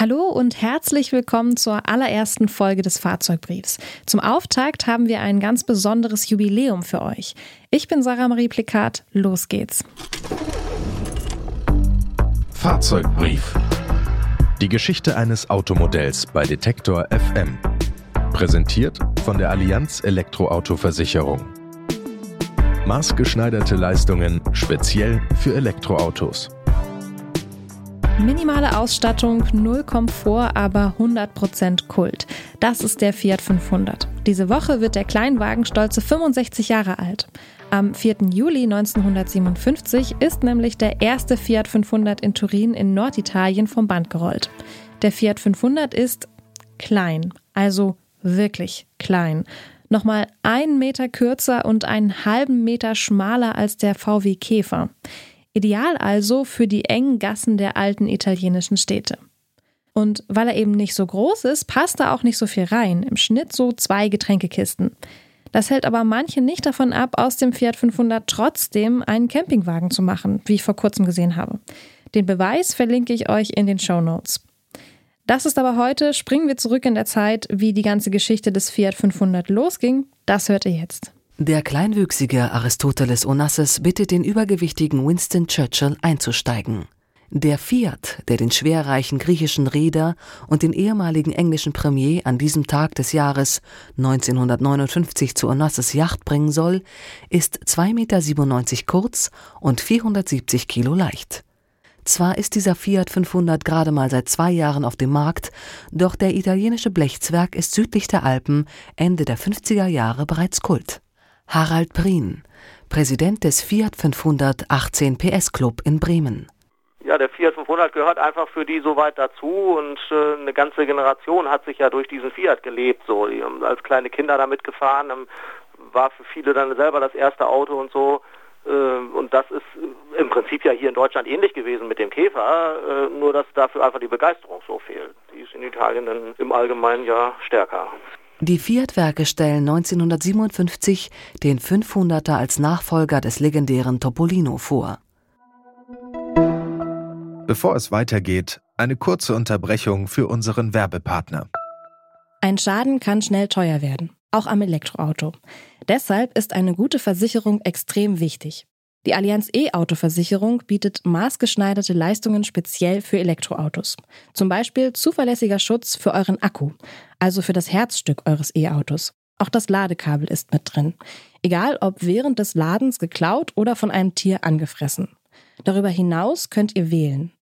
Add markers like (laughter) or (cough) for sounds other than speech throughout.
Hallo und herzlich willkommen zur allerersten Folge des Fahrzeugbriefs. Zum Auftakt haben wir ein ganz besonderes Jubiläum für euch. Ich bin Sarah Marie Plikat, los geht's. Fahrzeugbrief. Die Geschichte eines Automodells bei Detektor FM. Präsentiert von der Allianz Elektroauto-Versicherung. Maßgeschneiderte Leistungen speziell für Elektroautos. Minimale Ausstattung, null Komfort, aber 100% Kult. Das ist der Fiat 500. Diese Woche wird der Kleinwagen stolze 65 Jahre alt. Am 4. Juli 1957 ist nämlich der erste Fiat 500 in Turin in Norditalien vom Band gerollt. Der Fiat 500 ist klein, also wirklich klein. Nochmal einen Meter kürzer und einen halben Meter schmaler als der VW Käfer. Ideal also für die engen Gassen der alten italienischen Städte. Und weil er eben nicht so groß ist, passt da auch nicht so viel rein. Im Schnitt so zwei Getränkekisten. Das hält aber manche nicht davon ab, aus dem Fiat 500 trotzdem einen Campingwagen zu machen, wie ich vor kurzem gesehen habe. Den Beweis verlinke ich euch in den Show Notes. Das ist aber heute, springen wir zurück in der Zeit, wie die ganze Geschichte des Fiat 500 losging. Das hört ihr jetzt. Der kleinwüchsige Aristoteles Onassis bittet den übergewichtigen Winston Churchill einzusteigen. Der Fiat, der den schwerreichen griechischen Reeder und den ehemaligen englischen Premier an diesem Tag des Jahres 1959 zu Onassis Yacht bringen soll, ist 2,97 Meter kurz und 470 Kilo leicht. Zwar ist dieser Fiat 500 gerade mal seit zwei Jahren auf dem Markt, doch der italienische Blechzwerg ist südlich der Alpen Ende der 50er Jahre bereits Kult. Harald Prien, Präsident des Fiat 500 18 PS Club in Bremen. Ja, der Fiat 500 gehört einfach für die soweit dazu und äh, eine ganze Generation hat sich ja durch diesen Fiat gelebt. So, die haben als kleine Kinder damit gefahren, ähm, war für viele dann selber das erste Auto und so. Äh, und das ist im Prinzip ja hier in Deutschland ähnlich gewesen mit dem Käfer, äh, nur dass dafür einfach die Begeisterung so fehlt. Die ist in Italien dann im Allgemeinen ja stärker. Die Fiat-Werke stellen 1957 den 500er als Nachfolger des legendären Topolino vor. Bevor es weitergeht, eine kurze Unterbrechung für unseren Werbepartner. Ein Schaden kann schnell teuer werden, auch am Elektroauto. Deshalb ist eine gute Versicherung extrem wichtig. Die Allianz E-Auto-Versicherung bietet maßgeschneiderte Leistungen speziell für Elektroautos. Zum Beispiel zuverlässiger Schutz für euren Akku, also für das Herzstück eures E-Autos. Auch das Ladekabel ist mit drin. Egal ob während des Ladens geklaut oder von einem Tier angefressen. Darüber hinaus könnt ihr wählen.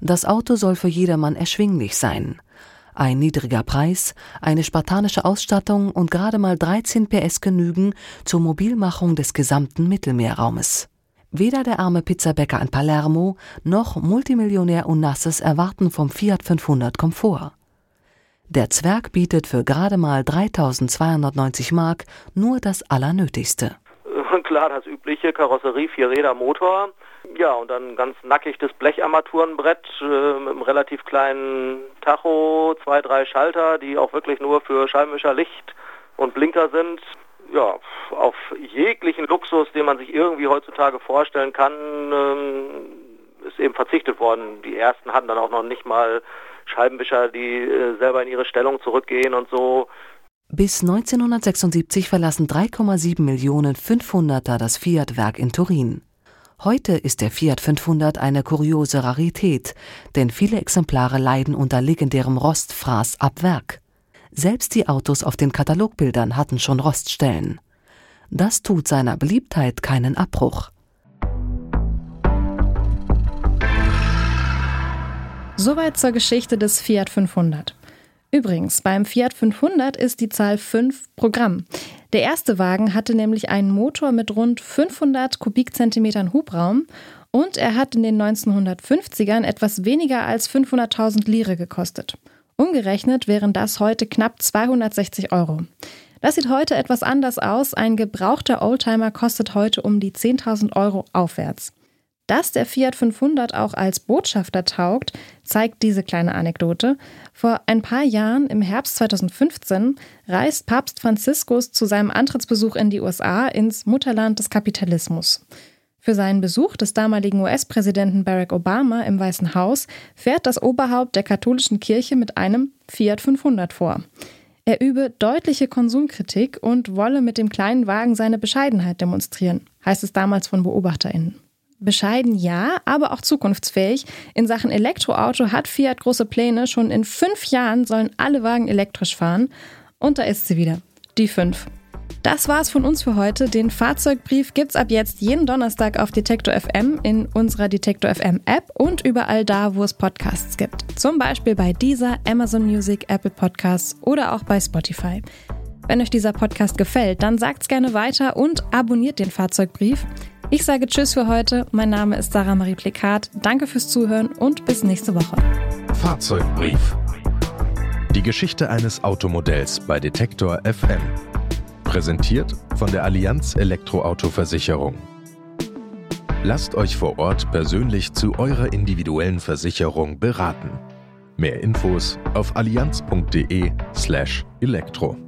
Das Auto soll für jedermann erschwinglich sein. Ein niedriger Preis, eine spartanische Ausstattung und gerade mal 13 PS genügen zur Mobilmachung des gesamten Mittelmeerraumes. Weder der arme Pizzabäcker in Palermo noch Multimillionär Onassis erwarten vom Fiat 500 Komfort. Der Zwerg bietet für gerade mal 3290 Mark nur das Allernötigste. (laughs) Klar, das übliche Karosserie, Vierräder, Motor, ja, und dann ganz nackig das Blecharmaturenbrett äh, mit einem relativ kleinen Tacho, zwei, drei Schalter, die auch wirklich nur für Schallmischer, Licht und Blinker sind. Ja, auf jeglichen Luxus, den man sich irgendwie heutzutage vorstellen kann, ähm, ist eben verzichtet worden. Die ersten hatten dann auch noch nicht mal Scheibenwischer, die äh, selber in ihre Stellung zurückgehen und so. Bis 1976 verlassen 3,7 Millionen 500er das Fiat-Werk in Turin. Heute ist der Fiat 500 eine kuriose Rarität, denn viele Exemplare leiden unter legendärem Rostfraß ab Werk. Selbst die Autos auf den Katalogbildern hatten schon Roststellen. Das tut seiner Beliebtheit keinen Abbruch. Soweit zur Geschichte des Fiat 500. Übrigens, beim Fiat 500 ist die Zahl 5 Programm. Der erste Wagen hatte nämlich einen Motor mit rund 500 Kubikzentimetern Hubraum und er hat in den 1950ern etwas weniger als 500.000 Lire gekostet. Umgerechnet wären das heute knapp 260 Euro. Das sieht heute etwas anders aus. Ein gebrauchter Oldtimer kostet heute um die 10.000 Euro aufwärts. Dass der Fiat 500 auch als Botschafter taugt, zeigt diese kleine Anekdote. Vor ein paar Jahren, im Herbst 2015, reist Papst Franziskus zu seinem Antrittsbesuch in die USA ins Mutterland des Kapitalismus. Für seinen Besuch des damaligen US-Präsidenten Barack Obama im Weißen Haus fährt das Oberhaupt der katholischen Kirche mit einem Fiat 500 vor. Er übe deutliche Konsumkritik und wolle mit dem kleinen Wagen seine Bescheidenheit demonstrieren, heißt es damals von BeobachterInnen. Bescheiden ja, aber auch zukunftsfähig. In Sachen Elektroauto hat Fiat große Pläne. Schon in fünf Jahren sollen alle Wagen elektrisch fahren. Und da ist sie wieder, die fünf. Das war's von uns für heute. Den Fahrzeugbrief gibt's ab jetzt jeden Donnerstag auf Detektor FM in unserer Detektor FM App und überall da, wo es Podcasts gibt. Zum Beispiel bei dieser, Amazon Music, Apple Podcasts oder auch bei Spotify. Wenn euch dieser Podcast gefällt, dann sagt's gerne weiter und abonniert den Fahrzeugbrief. Ich sage Tschüss für heute. Mein Name ist Sarah Marie Plikat. Danke fürs Zuhören und bis nächste Woche. Fahrzeugbrief. Die Geschichte eines Automodells bei Detektor FM. Präsentiert von der Allianz Elektroauto-Versicherung. Lasst euch vor Ort persönlich zu eurer individuellen Versicherung beraten. Mehr Infos auf allianz.de/elektro.